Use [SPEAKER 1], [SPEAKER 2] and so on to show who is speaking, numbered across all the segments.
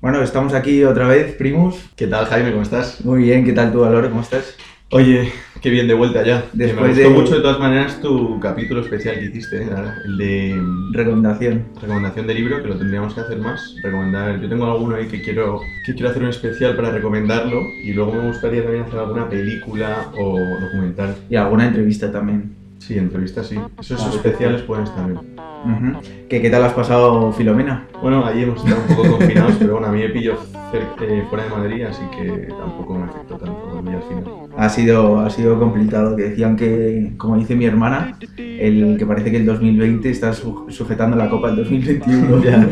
[SPEAKER 1] Bueno, estamos aquí otra vez, Primus.
[SPEAKER 2] ¿Qué tal, Jaime? ¿Cómo estás?
[SPEAKER 1] Muy bien, ¿qué tal tú, Alore? ¿Cómo estás?
[SPEAKER 2] Oye, qué bien de vuelta ya.
[SPEAKER 1] Después
[SPEAKER 2] me gustó
[SPEAKER 1] de-
[SPEAKER 2] mucho de todas maneras tu capítulo especial que hiciste, ¿eh? el de
[SPEAKER 1] Recomendación.
[SPEAKER 2] recomendación de libro, que lo tendríamos que hacer más. Recomendar, yo tengo alguno ahí que quiero, que quiero hacer un especial para recomendarlo y luego me gustaría también hacer alguna película o documental.
[SPEAKER 1] Y alguna entrevista también.
[SPEAKER 2] Sí, entrevistas sí. Esos especiales pueden estar bien.
[SPEAKER 1] Ujú. ¿Qué, ¿Qué tal has pasado, Filomena?
[SPEAKER 2] Bueno, allí hemos estado un poco confinados, pero bueno, a mí me pillo eh, fuera de Madrid, así que tampoco me afectó tanto volví al final.
[SPEAKER 1] Ha sido, ha sido complicado, que decían que, como dice mi hermana, el que parece que el 2020 está su- sujetando la copa del 2021.
[SPEAKER 2] Ya,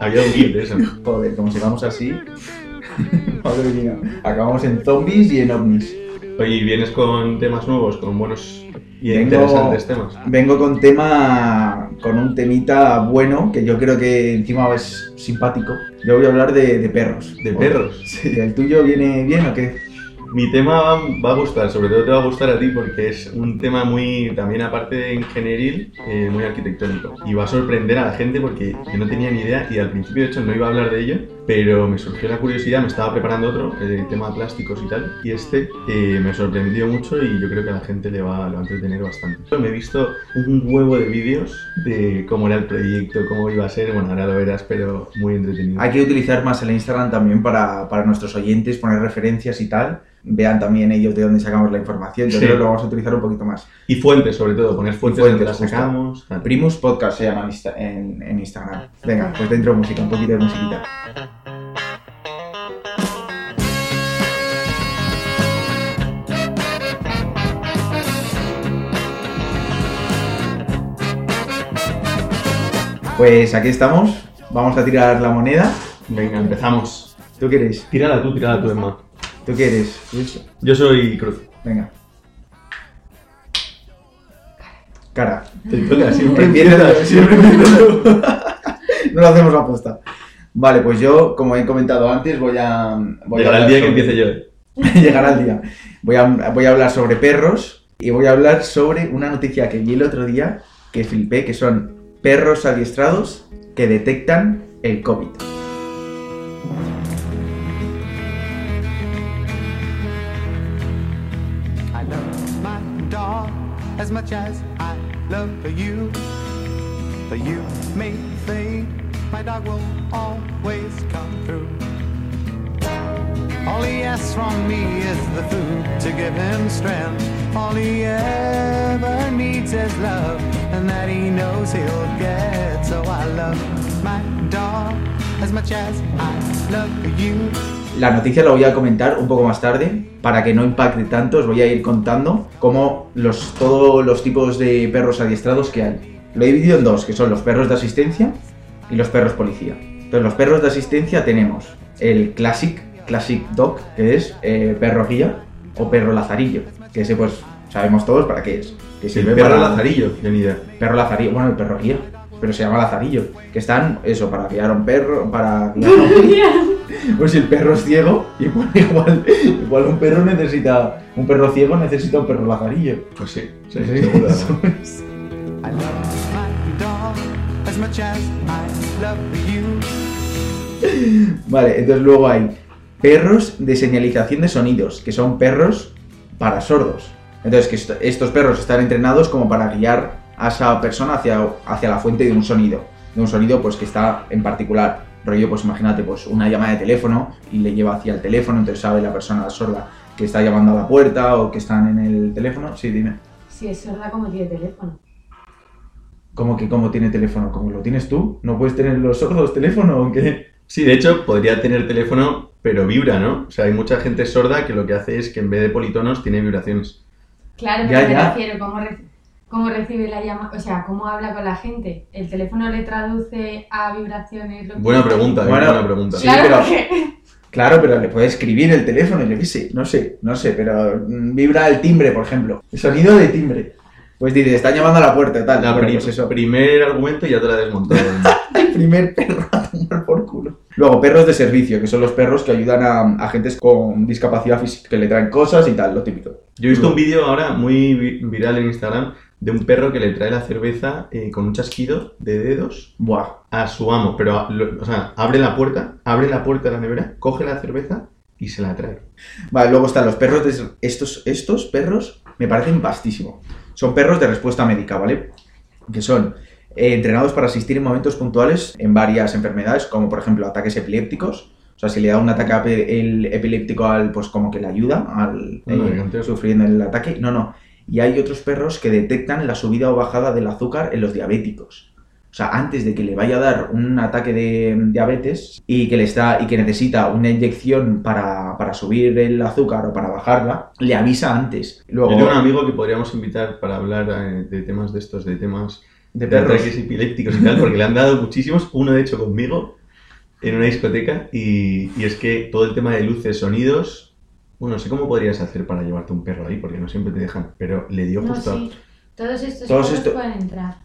[SPEAKER 2] había un de eso.
[SPEAKER 1] Joder, como sigamos así, madre mía, acabamos en zombies y en ovnis.
[SPEAKER 2] Oye, ¿y vienes con temas nuevos, con buenos y
[SPEAKER 1] Vengo-
[SPEAKER 2] interesantes temas?
[SPEAKER 1] Vengo con tema, con un temita bueno, que yo creo que encima es simpático. Yo voy a hablar de, de perros.
[SPEAKER 2] ¿De perros?
[SPEAKER 1] Sí, ¿el tuyo viene bien o qué?
[SPEAKER 2] Mi tema va, va a gustar, sobre todo te va a gustar a ti porque es un tema muy, también aparte de ingenieril, eh, muy arquitectónico. Y va a sorprender a la gente porque yo no tenía ni idea y al principio de hecho no iba a hablar de ello, pero me surgió la curiosidad, me estaba preparando otro, el tema de plásticos y tal, y este eh, me sorprendió mucho y yo creo que a la gente le va, le va a entretener bastante. Me he visto un huevo de vídeos de cómo era el proyecto, cómo iba a ser, bueno, ahora lo verás, pero muy entretenido.
[SPEAKER 1] Hay que utilizar más el Instagram también para, para nuestros oyentes, poner referencias y tal. Vean también ellos de dónde sacamos la información. Yo
[SPEAKER 2] Sí.
[SPEAKER 1] creo que lo vamos a utilizar un poquito más.
[SPEAKER 2] Y fuentes, sobre todo, poner fuentes,
[SPEAKER 1] fuentes,
[SPEAKER 2] donde las sacamos.
[SPEAKER 1] Primus Podcast se llama en, en- Instagram. Venga, pues dentro de música, un poquito de musiquita. Pues aquí estamos. Vamos a tirar la moneda.
[SPEAKER 2] Venga, empezamos.
[SPEAKER 1] ¿Tú quieres?
[SPEAKER 2] Tírala tú, tírala tú, Emma.
[SPEAKER 1] ¿Tú quieres?
[SPEAKER 2] Yo soy Cruz.
[SPEAKER 1] Venga. Cara.
[SPEAKER 2] Te toca, siempre
[SPEAKER 1] Empieza, siempre empiezo tú. no lo hacemos a aposta. Vale, pues yo, como he comentado antes, voy a. Voy a
[SPEAKER 2] Llegará el día que empiece yo.
[SPEAKER 1] Llegará el día. Voy a, voy a hablar sobre perros y voy a hablar sobre una noticia que vi el otro día que flipé, que son perros adiestrados que detectan el COVID.
[SPEAKER 3] My dog will always come. All he asks from me is the food to give him strength. All he ever needs is love, and that he knows he'll get. So I love my dog as much as I love you.
[SPEAKER 1] La noticia la voy a comentar un poco más tarde, para que no impacte tanto, os voy a ir contando cómo los, todos los tipos de perros adiestrados que hay. Lo he dividido en dos, que son los perros de asistencia y los perros policía. Entonces, los perros de asistencia tenemos el Classic, Classic Dog, que es eh, perro guía o perro lazarillo, que ese pues sabemos todos para qué es. Que
[SPEAKER 2] El
[SPEAKER 1] sirve
[SPEAKER 2] perro
[SPEAKER 1] para-
[SPEAKER 2] lazarillo, idea.
[SPEAKER 1] Perro lazarillo, bueno, el perro guía, pero se llama lazarillo, que están, eso, para guiar a un perro, para guiar a un- Pues si el perro es ciego, igual, igual, igual un perro necesita, un perro ciego necesita un perro lazarillo.
[SPEAKER 2] Pues sí, sí,
[SPEAKER 1] Sí,
[SPEAKER 2] seguro.
[SPEAKER 1] eso es.
[SPEAKER 3] I love my dog as much as I love you.
[SPEAKER 1] Vale, entonces luego hay perros de señalización de sonidos, que son perros para sordos. Entonces, que est- estos perros están entrenados como para guiar a esa persona hacia, hacia la fuente de un sonido. De un sonido pues que está en particular. Rollo, pues imagínate, pues una llamada de teléfono y le lleva hacia el teléfono, entonces sabe la persona sorda que está llamando a la puerta o que están en el teléfono. Sí, dime.
[SPEAKER 4] Si es sorda, como tiene teléfono?
[SPEAKER 1] ¿Cómo que cómo tiene teléfono? ¿Cómo lo tienes tú? ¿No puedes tener los sordos teléfono o qué?
[SPEAKER 2] Sí, de hecho, podría tener teléfono, pero vibra, ¿no? O sea, hay mucha gente sorda que lo que hace es que en vez de politonos tiene vibraciones.
[SPEAKER 4] Claro,
[SPEAKER 1] Ya,
[SPEAKER 4] pero me
[SPEAKER 1] ya.
[SPEAKER 4] refiero, como re- cómo recibe la llamada, o sea, cómo habla con la gente. ¿El teléfono le traduce a vibraciones? lo que-
[SPEAKER 2] Buena pregunta, eh,
[SPEAKER 1] Bueno,
[SPEAKER 2] buena pregunta.
[SPEAKER 1] sí.
[SPEAKER 4] Claro,
[SPEAKER 1] pero- Claro, pero le puede escribir el teléfono, yo qué sé, no sé, no sé, pero mm, vibra el timbre, por ejemplo. El sonido de timbre. Pues dice, están llamando a la puerta, tal.
[SPEAKER 2] La
[SPEAKER 1] Bueno, pues eso.
[SPEAKER 2] primer argumento ya te la he desmontado.
[SPEAKER 1] El primer perro a tomar por. Luego, perros de servicio, que son los perros que ayudan a agentes con discapacidad física, que le traen cosas y tal, lo típico.
[SPEAKER 2] Yo he visto un vídeo ahora muy vi- viral en Instagram de un perro que le trae la cerveza eh, con un chasquido de dedos
[SPEAKER 1] Buah.
[SPEAKER 2] a su amo, pero a- lo- o sea, abre la puerta, abre la puerta de la nevera, coge la cerveza y se la trae.
[SPEAKER 1] Vale, luego están los perros de... Estos, estos perros me parecen vastísimo. Son perros de respuesta médica, ¿vale? Que son eh, entrenados para asistir en momentos puntuales en varias enfermedades, como por ejemplo ataques epilépticos. O sea, si le da un ataque el epiléptico al, pues como que le ayuda al eh, sufriendo el ataque. No, no. Y hay otros perros que detectan la subida o bajada del azúcar en los diabéticos. O sea, antes de que le vaya a dar un ataque de diabetes y que le está y que necesita una inyección para, para subir el azúcar o para bajarla, le avisa antes. Luego,
[SPEAKER 2] Yo tengo un amigo que podríamos invitar para hablar eh, de temas de estos, de temas
[SPEAKER 1] de
[SPEAKER 2] de
[SPEAKER 1] perros.
[SPEAKER 2] ataques epilépticos y tal, porque le han dado muchísimos, uno de hecho conmigo, en una discoteca, y, y es que todo el tema de luces, sonidos, bueno, no sé cómo podrías hacer para llevarte un perro ahí, porque no siempre te dejan, pero le dio
[SPEAKER 4] No,
[SPEAKER 2] justo...
[SPEAKER 4] sí. Todos estos
[SPEAKER 1] Todos
[SPEAKER 4] perros
[SPEAKER 1] esto-
[SPEAKER 4] pueden entrar.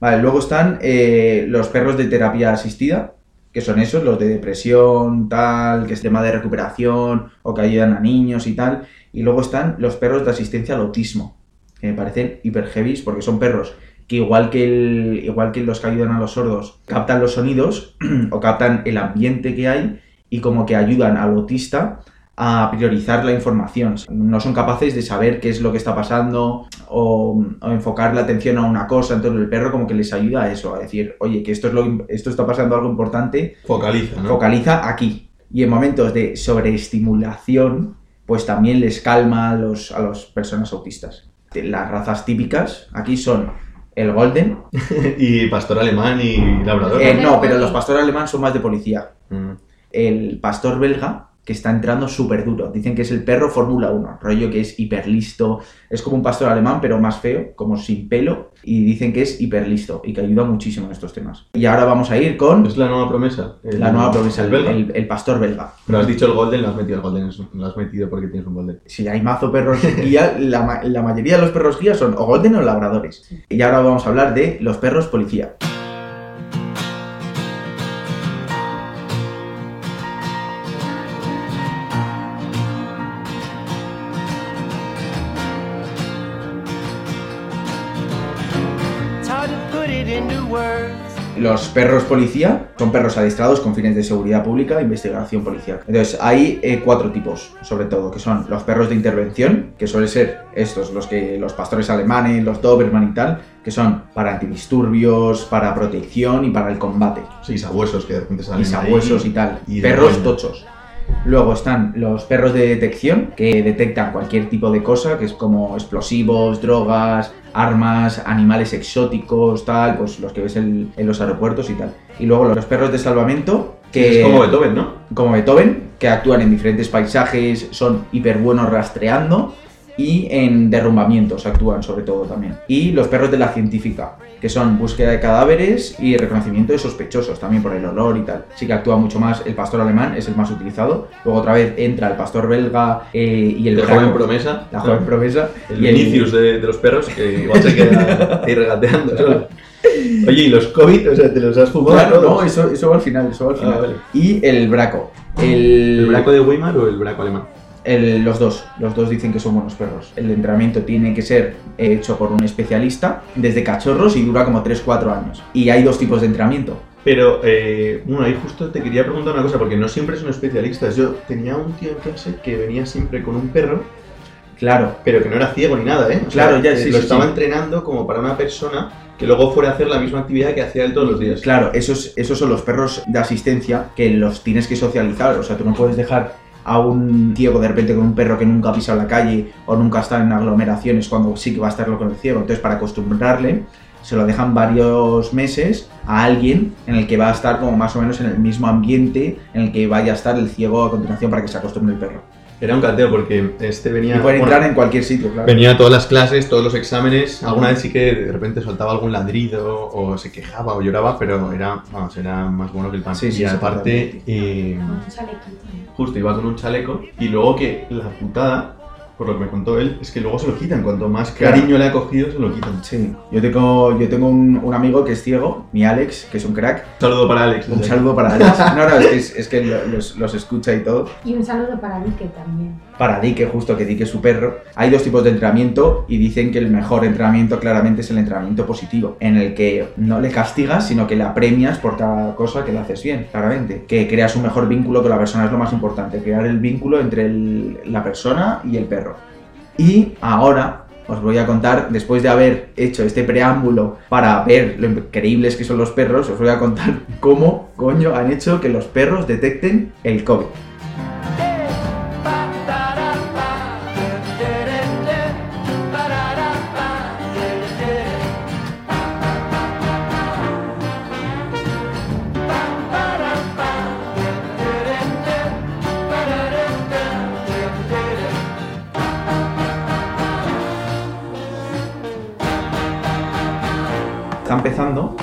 [SPEAKER 1] Vale, luego están eh, los perros de terapia asistida, que son esos, los de depresión, tal, que es tema de recuperación o que ayudan a niños y tal. Y luego están los perros de asistencia al autismo, que me parecen hiper heavies porque son perros que igual que, el, igual que los que ayudan a los sordos, captan los sonidos o captan el ambiente que hay y como que ayudan al autista a priorizar la información. No son capaces de saber qué es lo que está pasando o, o enfocar la atención a una cosa. Entonces el perro como que les ayuda a eso, a decir, oye, que esto, es lo, esto está pasando algo importante,
[SPEAKER 2] Focaliza, ¿no?
[SPEAKER 1] focaliza aquí. Y en momentos de sobreestimulación, pues también les calma a los, a las personas autistas. Las razas típicas aquí son el golden.
[SPEAKER 2] y pastor alemán y labrador.
[SPEAKER 1] Eh,
[SPEAKER 2] ¿no?
[SPEAKER 1] pero los pastores alemanes son más de policía.
[SPEAKER 2] Mm.
[SPEAKER 1] el pastor belga que está entrando súper duro. Dicen que es el perro Fórmula 1, rollo que es hiper listo. Es como un pastor alemán, pero más feo, como sin pelo. Y dicen que es hiper listo y que ayuda muchísimo en estos temas. Y ahora vamos a ir con
[SPEAKER 2] Es la nueva promesa. el-
[SPEAKER 1] la nueva promesa,
[SPEAKER 2] el
[SPEAKER 1] el,
[SPEAKER 2] belga.
[SPEAKER 1] el- el pastor belga.
[SPEAKER 2] Pero has dicho el golden, lo has metido el golden, lo has metido porque tienes un golden.
[SPEAKER 1] Si hay mazo perros guía, la, la mayoría de los perros guía son o golden o labradores. Y ahora vamos a hablar de los perros policía. Los perros policía son perros adiestrados con fines de seguridad pública e investigación policial. Entonces, hay eh, cuatro tipos, sobre todo, que son los perros de intervención, que suelen ser estos, los que los pastores alemanes, los Doberman y tal, que son para antidisturbios, para protección y para el combate.
[SPEAKER 2] Sí, sabuesos que de repente salen
[SPEAKER 1] Y sabuesos
[SPEAKER 2] ahí.
[SPEAKER 1] y tal.
[SPEAKER 2] y
[SPEAKER 1] perros tochos. Luego están los perros de detección, que detectan cualquier tipo de cosa, que es como explosivos, drogas, armas, animales exóticos, tal, pues los que ves en, en los aeropuertos y tal. Y luego los perros de salvamento, que
[SPEAKER 2] Es como Beethoven, ¿no?
[SPEAKER 1] como Beethoven, que actúan en diferentes paisajes, son hiper buenos rastreando y en derrumbamientos actúan sobre todo también. Y los perros de la científica, que son búsqueda de cadáveres y reconocimiento de sospechosos, también por el olor y tal. Sí que actúa mucho más, el pastor alemán es el más utilizado. Luego otra vez entra el pastor belga eh, y el braco,
[SPEAKER 2] joven promesa.
[SPEAKER 1] la joven promesa.
[SPEAKER 2] El
[SPEAKER 1] y el-
[SPEAKER 2] de, de los perros, que igual se queda ahí regateando. Oye, ¿y los COVID? O sea, ¿te los has fumado
[SPEAKER 1] Claro, no, eso, eso va al final, eso va al
[SPEAKER 2] Ah,
[SPEAKER 1] final.
[SPEAKER 2] vale.
[SPEAKER 1] Y el braco. El,
[SPEAKER 2] ¿El braco de Weimar o el braco alemán?
[SPEAKER 1] El- los dos, los dos dicen que son buenos perros. El entrenamiento tiene que ser hecho por un especialista desde cachorros y dura como 3-4 años. Y hay dos tipos de entrenamiento.
[SPEAKER 2] Pero, eh, bueno, ahí justo te quería preguntar una cosa, porque no siempre son especialistas. Yo tenía un tío en clase que venía siempre con un perro,
[SPEAKER 1] Claro,
[SPEAKER 2] pero que no era ciego ni nada, ¿eh? O
[SPEAKER 1] Claro, ya,
[SPEAKER 2] eh,
[SPEAKER 1] sí,
[SPEAKER 2] Lo
[SPEAKER 1] sí,
[SPEAKER 2] estaba
[SPEAKER 1] sí.
[SPEAKER 2] entrenando como para una persona que luego fuera a hacer la misma actividad que hacía él todos los días.
[SPEAKER 1] claro, esos, esos son los perros de asistencia que los tienes que socializar. O sea, tú no puedes dejar a un ciego de repente con un perro que nunca ha pisado la calle o nunca está en aglomeraciones cuando sí que va a estarlo con el ciego. Entonces, para acostumbrarle, se lo dejan varios meses a alguien en el que va a estar como más o menos en el mismo ambiente en el que vaya a estar el ciego a continuación para que se acostumbre el perro.
[SPEAKER 2] Era un cateo porque este venía.
[SPEAKER 1] Y pueden
[SPEAKER 2] bueno,
[SPEAKER 1] entrar en cualquier sitio, claro.
[SPEAKER 2] Venía a todas las clases, todos los exámenes. Alguna vez sí que de repente soltaba algún ladrido o se quejaba o lloraba, pero era, vamos, era más bueno que el pan.
[SPEAKER 1] Sí, sí,
[SPEAKER 2] y
[SPEAKER 1] sí,
[SPEAKER 2] aparte, eh, justo iba con un chaleco y luego que la putada, por lo que me contó él, es que luego se lo quitan. Cuanto más
[SPEAKER 1] Claro.
[SPEAKER 2] cariño le ha cogido, se lo quitan.
[SPEAKER 1] Sí, yo tengo, yo tengo un, un amigo que es ciego, mi Alex, que es un crack.
[SPEAKER 2] Un saludo para Alex.
[SPEAKER 1] Un saludo para Alex. No, no, es que, es, es que lo- los, los escucha y todo.
[SPEAKER 4] Y un saludo para Dique también.
[SPEAKER 1] Para Dique, justo que es su perro. Hay dos tipos de entrenamiento y dicen que el mejor entrenamiento claramente es el entrenamiento positivo, en el que no le castigas, sino que le apremias por cada cosa que le haces bien, claramente. Que creas un mejor vínculo con la persona es lo más importante, crear el vínculo entre la persona y el perro. Y ahora os voy a contar, después de haber hecho este preámbulo para ver lo increíbles que son los perros, os voy a contar cómo coño han hecho que los perros detecten el COVID.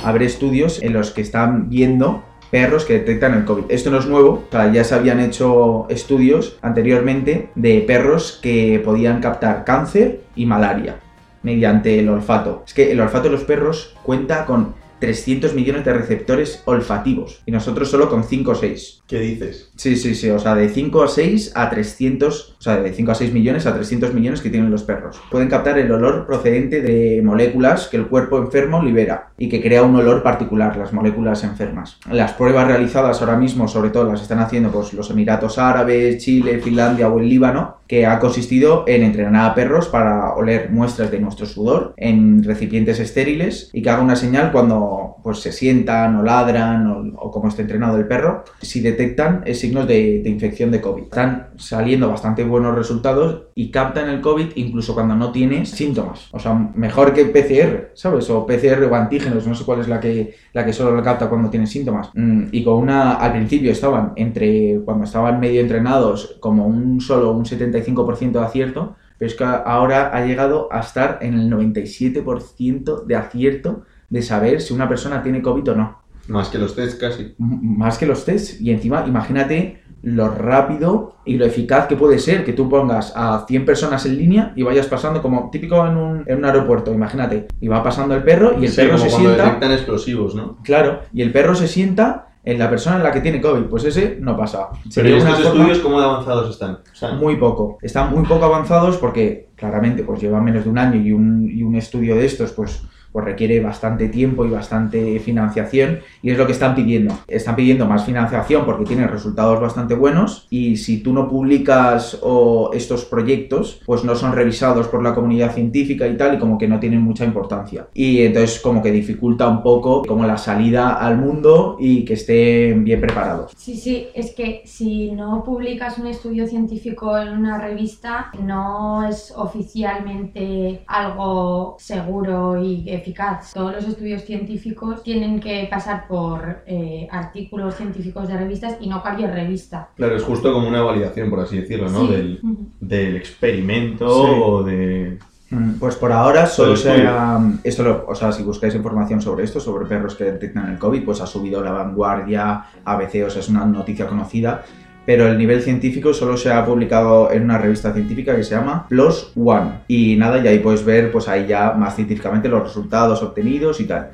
[SPEAKER 1] Haber estudios en los que están viendo perros que detectan el COVID. Esto no es nuevo, ya se habían hecho estudios anteriormente de perros que podían captar cáncer y malaria mediante el olfato. Es que el olfato de los perros cuenta con 300 millones de receptores olfativos y nosotros solo con 5 o 6.
[SPEAKER 2] ¿Qué dices?
[SPEAKER 1] Sí, sí, sí, o sea, de 5 a 6 a 300, o sea, de 5 a 6 millones a 300 millones que tienen los perros. Pueden captar el olor procedente de moléculas que el cuerpo enfermo libera y que crea un olor particular, las moléculas enfermas. Las pruebas realizadas ahora mismo, sobre todo las están haciendo pues, los Emiratos Árabes, Chile, Finlandia o el Líbano, que ha consistido en entrenar a perros para oler muestras de nuestro sudor en recipientes estériles y que haga una señal cuando pues, se sientan o ladran o, como esté entrenado el perro, si detectan eh, signos de infección de COVID. Están saliendo bastante buenos resultados y captan el COVID incluso cuando no tienes síntomas. O sea, mejor que PCR, ¿sabes? O PCR o antígenos, no sé cuál es la que, la que solo lo capta cuando tienes síntomas. Mm, y con una, al principio estaban entre, cuando estaban medio entrenados, como un solo un 75% de acierto, pero es que ahora ha llegado a estar en el 97% de acierto de saber si una persona tiene COVID o no.
[SPEAKER 2] Más que los test casi.
[SPEAKER 1] M- Más que los tests. Y encima, imagínate lo rápido y lo eficaz que puede ser que tú pongas a 100 personas en línea y vayas pasando como típico en un, en un aeropuerto, imagínate. Y va pasando el perro y el
[SPEAKER 2] Sí,
[SPEAKER 1] perro
[SPEAKER 2] como
[SPEAKER 1] se
[SPEAKER 2] cuando
[SPEAKER 1] sienta.
[SPEAKER 2] detectan explosivos, ¿no?
[SPEAKER 1] Claro, y el perro se sienta en la persona en la que tiene COVID. Pues ese no pasa.
[SPEAKER 2] Pero ¿y estos
[SPEAKER 1] forma-
[SPEAKER 2] estudios cómo de avanzados están? O sea,
[SPEAKER 1] muy poco. Están muy poco avanzados porque claramente pues llevan menos de un año y un, y un estudio de estos pues, pues requiere bastante tiempo y bastante financiación y es lo que están pidiendo. Están pidiendo más financiación porque tienen resultados bastante buenos y si tú no publicas o estos proyectos pues no son revisados por la comunidad científica y tal y como que no tienen mucha importancia. Y entonces como que dificulta un poco como la salida al mundo y que estén bien preparados.
[SPEAKER 4] Sí, sí, es que si no publicas un estudio científico en una revista, no es oficialmente algo seguro y eficaz. Todos los estudios científicos tienen que pasar por eh, artículos científicos de revistas y no cualquier revista.
[SPEAKER 2] claro, es justo como una validación, por así decirlo, ¿no?
[SPEAKER 4] Sí.
[SPEAKER 2] Del, experimento
[SPEAKER 1] Sí.
[SPEAKER 2] o de...
[SPEAKER 1] Mm, Pues por ahora solo se ha, esto lo- o sea, si buscáis información sobre esto, sobre perros que detectan el COVID, pues ha subido la vanguardia, ABC, o sea, es una noticia conocida, pero el nivel científico solo se ha publicado en una revista científica que se llama PLOS ONE. Y nada, y ahí puedes ver, pues ahí ya más científicamente los resultados obtenidos y tal.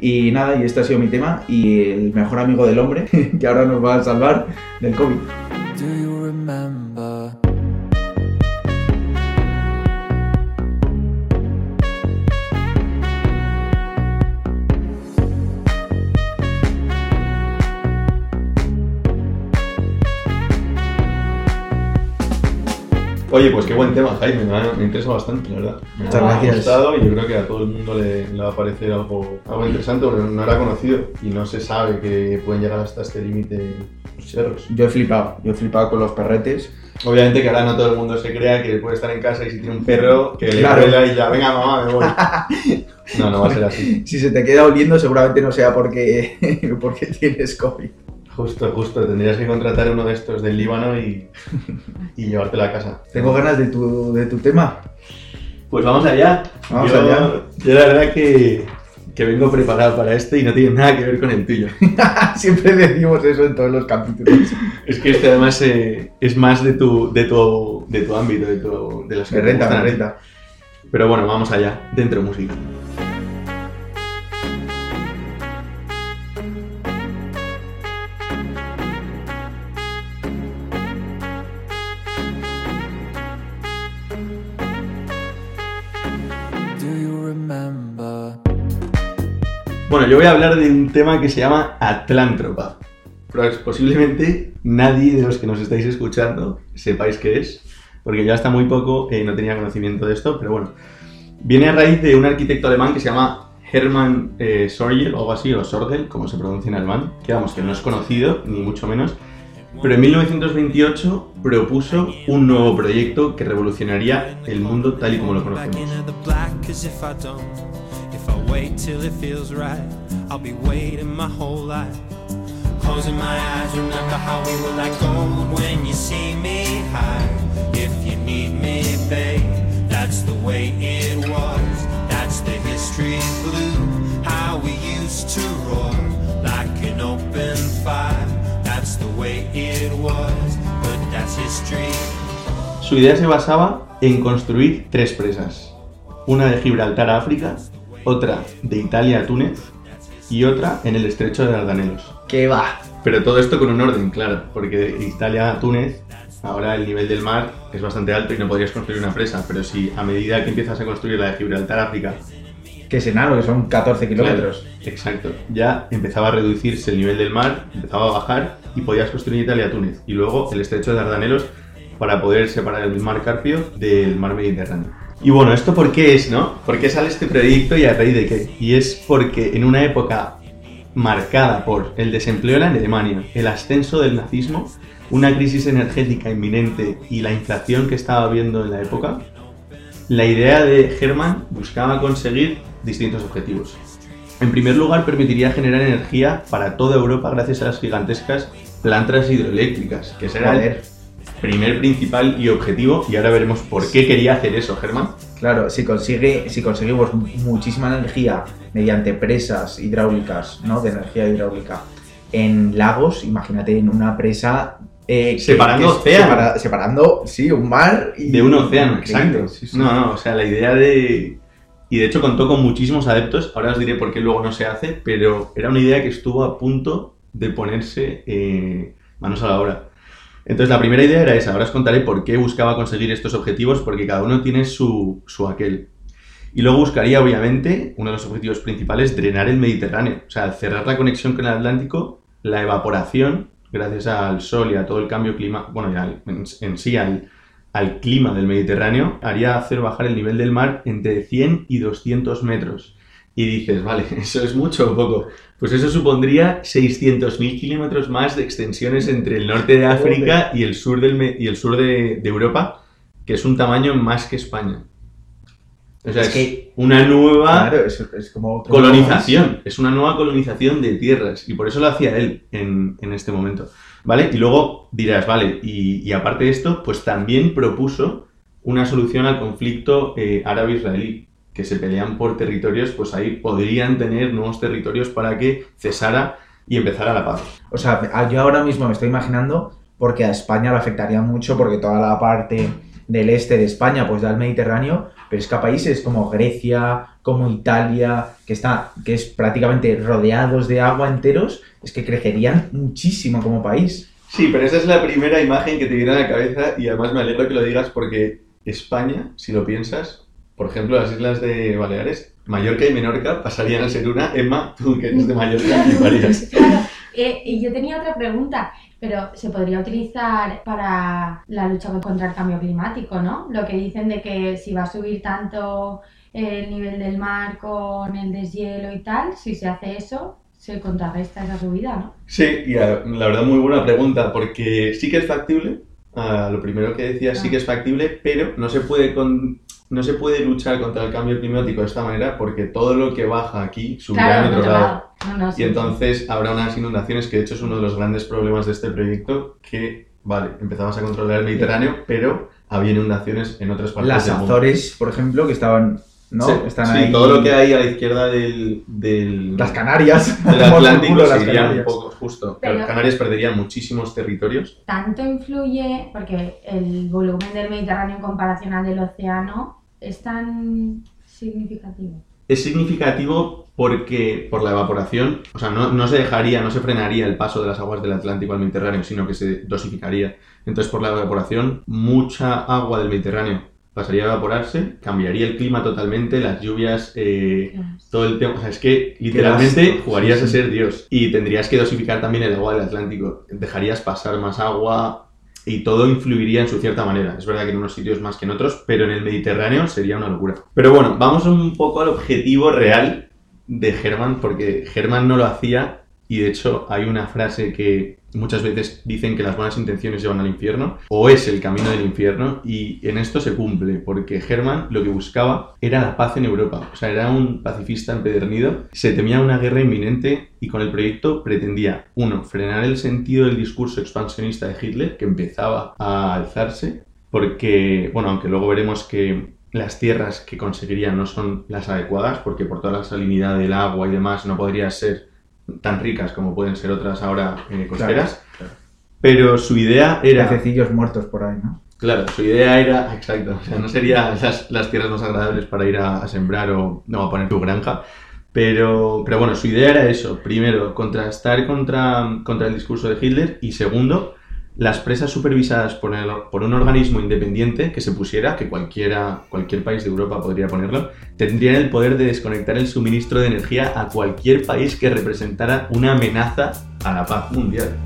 [SPEAKER 1] Y nada, y este ha sido mi tema y el mejor amigo del hombre, que ahora nos va a salvar del COVID.
[SPEAKER 5] Do you remember?
[SPEAKER 2] Oye, pues qué buen tema, Jaime, me, me interesa bastante, la verdad. Me
[SPEAKER 1] Muchas
[SPEAKER 2] ha gustado y yo creo que a todo el mundo le, le va a parecer algo, algo interesante porque no era conocido y no se sabe que pueden llegar hasta este límite los perros.
[SPEAKER 1] Yo he flipado, yo he flipado con los perretes.
[SPEAKER 2] Obviamente que ahora no todo el mundo se crea que puede estar en casa y si tiene un perro que le
[SPEAKER 1] Claro.
[SPEAKER 2] vuela y ya, venga mamá, me voy. No, no va a ser así.
[SPEAKER 1] Si se te queda oliendo, seguramente no sea porque, porque tienes COVID.
[SPEAKER 2] Justo, justo. Tendrías que contratar uno de estos del Líbano y, y llevártelo a casa.
[SPEAKER 1] Tengo ganas de tu, de tu tema.
[SPEAKER 2] Pues vamos allá.
[SPEAKER 1] Vamos
[SPEAKER 2] yo,
[SPEAKER 1] allá.
[SPEAKER 2] Yo la verdad que, que vengo preparado para este y no tiene nada que ver con el tuyo.
[SPEAKER 1] Siempre decimos eso en todos los capítulos.
[SPEAKER 2] Es que este además eh, es más de tu, de tu, de tu ámbito, de, tu, de las que
[SPEAKER 1] renta, me renta.
[SPEAKER 2] Pero bueno, vamos allá. Dentro música. Bueno, yo voy a hablar de un tema que se llama Atlántropa. Posiblemente nadie de los que nos estáis escuchando sepáis qué es, porque yo hasta muy poco eh, no tenía conocimiento de esto, pero bueno. Viene a raíz de un arquitecto alemán que se llama Hermann eh, Sorgel o algo así, o Sorgel, como se pronuncia en alemán, que vamos, que no es conocido, ni mucho menos, pero en 1928 propuso un nuevo proyecto que revolucionaría el mundo tal y como lo conocemos.
[SPEAKER 6] Wait till it feels right, I'll be waiting my whole life. Closing my eyes, remember how we were like gold when you see me high. If you need me, babe, that's the way it was. That's the history blue. How we used to roar like an open fire. That's the way it was, but that's history.
[SPEAKER 2] Su idea se basaba en construir tres presas. Una de Gibraltar a África, otra de Italia a Túnez y otra en el estrecho de Dardanelos.
[SPEAKER 1] ¿Qué va?
[SPEAKER 2] Pero todo esto con un orden, claro, porque de Italia a Túnez, ahora el nivel del mar es bastante alto y no podrías construir una presa, pero si a medida que empiezas a construir la de Gibraltar África,
[SPEAKER 1] Que es enano, que son 14 kilómetros.
[SPEAKER 2] Claro, exacto. Ya empezaba a reducirse el nivel del mar, empezaba a bajar y podías construir Italia a Túnez. Y luego el estrecho de Dardanelos para poder separar el mar Carpio del mar Mediterráneo. Y bueno, ¿esto por qué es, no? ¿Por qué sale este proyecto y a raíz de qué? Y es porque en una época marcada por el desempleo en Alemania, el ascenso del nazismo, una crisis energética inminente y la inflación que estaba habiendo en la época, la idea de Hermann buscaba conseguir distintos objetivos. En primer lugar, permitiría generar energía para toda Europa gracias a las gigantescas plantas hidroeléctricas, que ese era el. Primer principal y objetivo, y ahora veremos por qué quería hacer eso, Hermann.
[SPEAKER 1] Claro, si, consigue, si conseguimos muchísima energía mediante presas hidráulicas, ¿no? De energía hidráulica en lagos, imagínate en una presa. eh,
[SPEAKER 2] Separando
[SPEAKER 1] que es-
[SPEAKER 2] océano.
[SPEAKER 1] separa- separando, sí, un mar y.
[SPEAKER 2] De un océano, exacto.
[SPEAKER 1] sí, sí.
[SPEAKER 2] No, no, o sea, la idea de... Y de hecho contó con muchísimos adeptos, ahora os diré por qué luego no se hace, pero era una idea que estuvo a punto de ponerse eh, manos a la obra. Entonces la primera idea era esa, ahora os contaré por qué buscaba conseguir estos objetivos, porque cada uno tiene su, su aquel. Y luego buscaría, obviamente, uno de los objetivos principales, drenar el Mediterráneo. O sea, cerrar la conexión con el Atlántico, la evaporación, gracias al sol y a todo el cambio clima, bueno, en, en sí al, al clima del Mediterráneo, haría hacer bajar el nivel del mar entre 100 y 200 metros. Y dices, vale, ¿eso es mucho o poco? Pues eso supondría 600.000 kilómetros más de extensiones entre el norte de África y el sur, del, y el sur de, de Europa, que es un tamaño más que España. O sea,
[SPEAKER 1] Es
[SPEAKER 2] es,
[SPEAKER 1] que-
[SPEAKER 2] una nueva
[SPEAKER 1] Claro, es, es como otro
[SPEAKER 2] colonización, es una nueva colonización de tierras y por eso lo hacía él en, en este momento, ¿vale? Y luego dirás, vale, y, y aparte de esto, pues también propuso una solución al conflicto eh, árabe-israelí, que se pelean por territorios, pues ahí podrían tener nuevos territorios para que cesara y empezara la paz.
[SPEAKER 1] O sea, yo ahora mismo me estoy imaginando porque a España le afectaría mucho porque toda la parte del este de España pues da el Mediterráneo, pero es que a países como Grecia, como Italia, que está que es prácticamente rodeados de agua enteros, es que crecerían muchísimo como país.
[SPEAKER 2] Sí, pero esa es la primera imagen que te viene a la cabeza y además me alegro que lo digas porque España, si lo piensas, por ejemplo, las islas de Baleares, Mallorca y Menorca pasarían a ser una. Emma, tú que eres de Mallorca, fliparías.
[SPEAKER 4] Claro, eh, y yo tenía otra pregunta, pero se podría utilizar para la lucha contra el cambio climático, ¿no? Lo que dicen de que si va a subir tanto el nivel del mar con el deshielo y tal, si se hace eso, se contrarresta esa subida, ¿no?
[SPEAKER 2] Sí, y a- la verdad muy buena pregunta, porque sí que es factible, lo primero que decía sí
[SPEAKER 4] Ah.
[SPEAKER 2] que es factible, pero no se puede con- no se puede luchar contra el cambio climático de esta manera porque todo lo que baja aquí subirá
[SPEAKER 4] Claro,
[SPEAKER 2] en otro lado.
[SPEAKER 4] lado. No, no, sí,
[SPEAKER 2] Y
[SPEAKER 4] sí.
[SPEAKER 2] entonces habrá unas inundaciones que de hecho es uno de los grandes problemas de este proyecto que, vale, empezamos a controlar el Mediterráneo, pero había inundaciones en otras partes
[SPEAKER 1] Las
[SPEAKER 2] del mundo.
[SPEAKER 1] Azores, por ejemplo, que estaban, ¿no?
[SPEAKER 2] Sí,
[SPEAKER 1] Están
[SPEAKER 2] sí,
[SPEAKER 1] ahí.
[SPEAKER 2] todo lo que hay a la izquierda del, del,
[SPEAKER 1] Las Canarias.
[SPEAKER 2] del Atlántico
[SPEAKER 1] las
[SPEAKER 2] se irían un
[SPEAKER 1] Canarias.
[SPEAKER 2] poco justo.
[SPEAKER 4] Pero-
[SPEAKER 2] Canarias perderían muchísimos territorios.
[SPEAKER 4] Tanto influye, porque el volumen del Mediterráneo en comparación al del océano es tan significativo.
[SPEAKER 2] Es significativo porque por la evaporación, o sea, no, no se dejaría, no se frenaría el paso de las aguas del Atlántico al Mediterráneo, sino que se dosificaría. Entonces, por la evaporación, mucha agua del Mediterráneo pasaría a evaporarse, cambiaría el clima totalmente, las lluvias, eh, todo el tema. O sea, es que literalmente jugarías
[SPEAKER 1] sí,
[SPEAKER 2] a ser Dios y tendrías que dosificar también el agua del Atlántico. Dejarías pasar más agua y todo influiría en su cierta manera. Es verdad que en unos sitios más que en otros, pero en el Mediterráneo sería una locura. Pero bueno, vamos un poco al objetivo real de Herman, porque Herman no lo hacía y de hecho hay una frase que muchas veces dicen que las buenas intenciones llevan al infierno, o es el camino del infierno, y en esto se cumple, porque Herman lo que buscaba era la paz en Europa, o sea, era un pacifista empedernido, se temía una guerra inminente y con el proyecto pretendía, uno, frenar el sentido del discurso expansionista de Hitler, que empezaba a alzarse, porque, bueno, aunque luego veremos que las tierras que conseguiría no son las adecuadas, porque por toda la salinidad del agua y demás no podría ser tan ricas como pueden ser otras ahora eh, costeras.
[SPEAKER 1] claro.
[SPEAKER 2] Pero su idea era.
[SPEAKER 1] Pececillos muertos por ahí, ¿no?
[SPEAKER 2] Claro, su idea era. Exacto, o sea, no serían las, las tierras más agradables para ir a, a sembrar o no, a poner tu granja. Pero, pero bueno, su idea era eso. Primero, contrastar contra, contra el discurso de Hitler. Y segundo, las presas supervisadas por, el- por un organismo independiente que se pusiera, que cualquiera, cualquier país de Europa podría ponerlo, tendrían el poder de desconectar el suministro de energía a cualquier país que representara una amenaza a la paz mundial.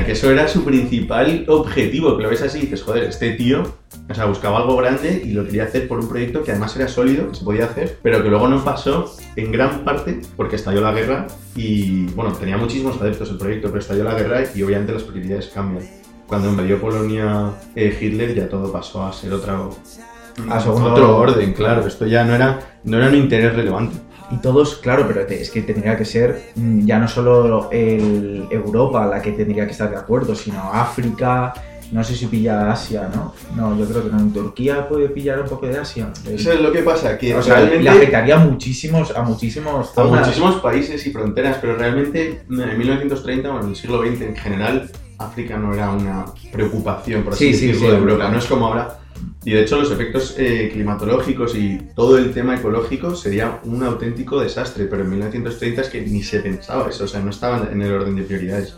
[SPEAKER 2] Sea, que eso era su principal objetivo, que lo ves así y dices, joder, este tío, o sea, buscaba algo grande y lo quería hacer por un proyecto que además era sólido, que se podía hacer, pero que luego no pasó en gran parte porque estalló la guerra y, bueno, tenía muchísimos adeptos el proyecto, pero estalló la guerra y obviamente las prioridades cambian. Cuando invadió Polonia eh, Hitler ya todo pasó a ser otra,
[SPEAKER 1] A segundo-
[SPEAKER 2] otro orden, claro, esto ya no era, no era un interés relevante.
[SPEAKER 1] Y todos, claro, pero es que tendría que ser mm, ya no solo el Europa la que tendría que estar de acuerdo, sino África, no sé si pilla Asia, ¿no? No, yo creo que no. En Turquía puede pillar un poco de Asia.
[SPEAKER 2] Eso es lo que pasa, que
[SPEAKER 1] o sea, le afectaría a muchísimos, a muchísimos
[SPEAKER 2] a muchísimos países y fronteras, pero realmente en 1930, bueno, en el siglo XX en general, África no era una preocupación, por así
[SPEAKER 1] Sí, sí,
[SPEAKER 2] decirlo,
[SPEAKER 1] sí,
[SPEAKER 2] de Europa. No es como ahora. Y de hecho los efectos eh, climatológicos y todo el tema ecológico sería un auténtico desastre, pero en 1930 es que ni se pensaba eso, o sea, no estaba en el orden de prioridades.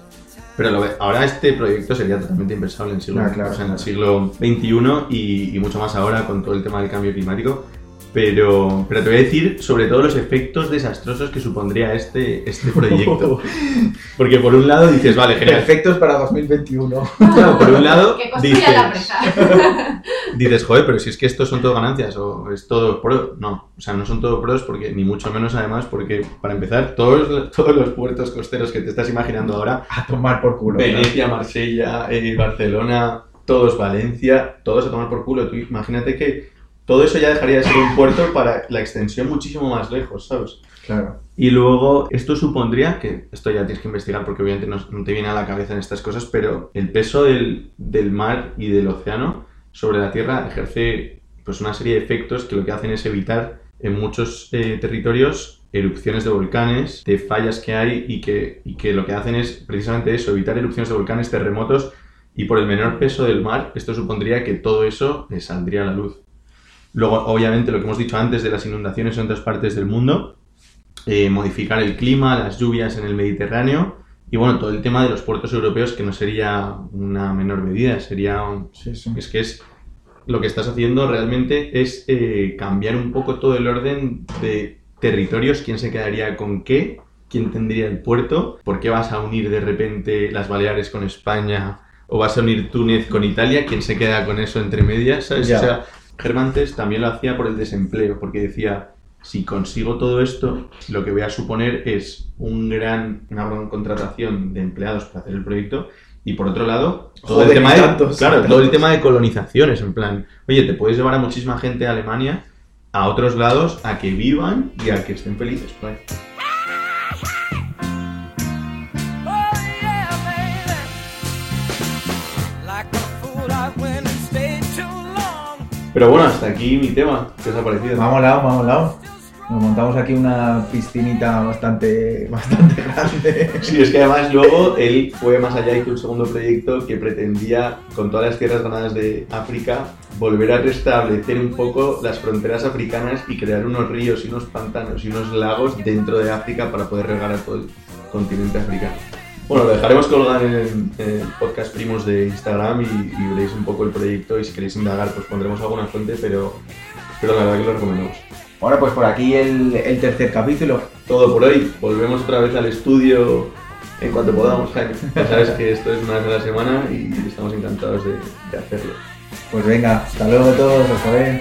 [SPEAKER 2] Pero lo ahora este proyecto sería totalmente impensable en el siglo,
[SPEAKER 1] Ah, claro,
[SPEAKER 2] o sea, en el siglo XXI y, y mucho más ahora con todo el tema del cambio climático. Pero, pero te voy a decir sobre todo los efectos desastrosos que supondría este, este proyecto. Porque por un lado dices, vale, genial.
[SPEAKER 1] Perfectos para 2021.
[SPEAKER 2] Claro, por un lado
[SPEAKER 4] construya la
[SPEAKER 2] dices, dices, joder, pero si es que estos son todo ganancias o es todo pro. No, o sea, no son todo pros porque ni mucho menos además porque, para empezar, todos, todos los puertos costeros que te estás imaginando ahora
[SPEAKER 1] A tomar por culo.
[SPEAKER 2] Venecia, Marsella, eh, Barcelona, todos Valencia, todos a tomar por culo. Tú imagínate que todo eso ya dejaría de ser un puerto para la extensión muchísimo más lejos, ¿sabes?
[SPEAKER 1] Claro.
[SPEAKER 2] Y luego esto supondría, que esto ya tienes que investigar porque obviamente no, no te viene a la cabeza en estas cosas, pero el peso del, del mar y del océano sobre la Tierra ejerce pues una serie de efectos que lo que hacen es evitar en muchos eh, territorios erupciones de volcanes, de fallas que hay y que, y que lo que hacen es precisamente eso, evitar erupciones de volcanes, terremotos y por el menor peso del mar, esto supondría que todo eso saldría a la luz. Luego, obviamente, lo que hemos dicho antes de las inundaciones en otras partes del mundo, eh, modificar el clima, las lluvias en el Mediterráneo y bueno, todo el tema de los puertos europeos que no sería una menor medida, sería un-
[SPEAKER 1] Sí, sí.
[SPEAKER 2] es que es lo que estás haciendo realmente es eh, cambiar un poco todo el orden de territorios, quién se quedaría con qué, quién tendría el puerto, por qué vas a unir de repente las Baleares con España o vas a unir Túnez con Italia, quién se queda con eso entre medias, ¿sabes? O sea, Germantes también lo hacía por el desempleo, porque decía, si consigo todo esto, lo que voy a suponer es un gran, una gran contratación de empleados para hacer el proyecto y por otro lado, todo
[SPEAKER 1] Joder,
[SPEAKER 2] el tema de,
[SPEAKER 1] tantos,
[SPEAKER 2] todo el tema de colonizaciones, en plan, oye, te puedes llevar a muchísima gente a Alemania, a otros lados, a que vivan y a que estén felices Pero bueno, hasta aquí mi tema. ¿Qué os ha parecido?
[SPEAKER 1] Me ha molado, me ha molado. Nos montamos aquí una piscinita bastante, bastante grande.
[SPEAKER 2] Sí, es que además luego él fue más allá y hizo un segundo proyecto que pretendía, con todas las tierras ganadas de África, volver a restablecer un poco las fronteras africanas y crear unos ríos y unos pantanos y unos lagos dentro de África para poder regar a todo el continente africano. Bueno, lo dejaremos colgar en, en el podcast primos de Instagram y, y veréis un poco el proyecto y si queréis indagar pues pondremos alguna fuente, pero, pero la verdad que lo recomendamos.
[SPEAKER 1] Ahora pues por aquí el, el tercer capítulo.
[SPEAKER 2] Todo por hoy. Volvemos otra vez al estudio en cuanto podamos, Jaime. Ya sabes que esto es una vez a la semana y estamos encantados de, de hacerlo.
[SPEAKER 1] Pues venga, hasta luego todos, hasta luego.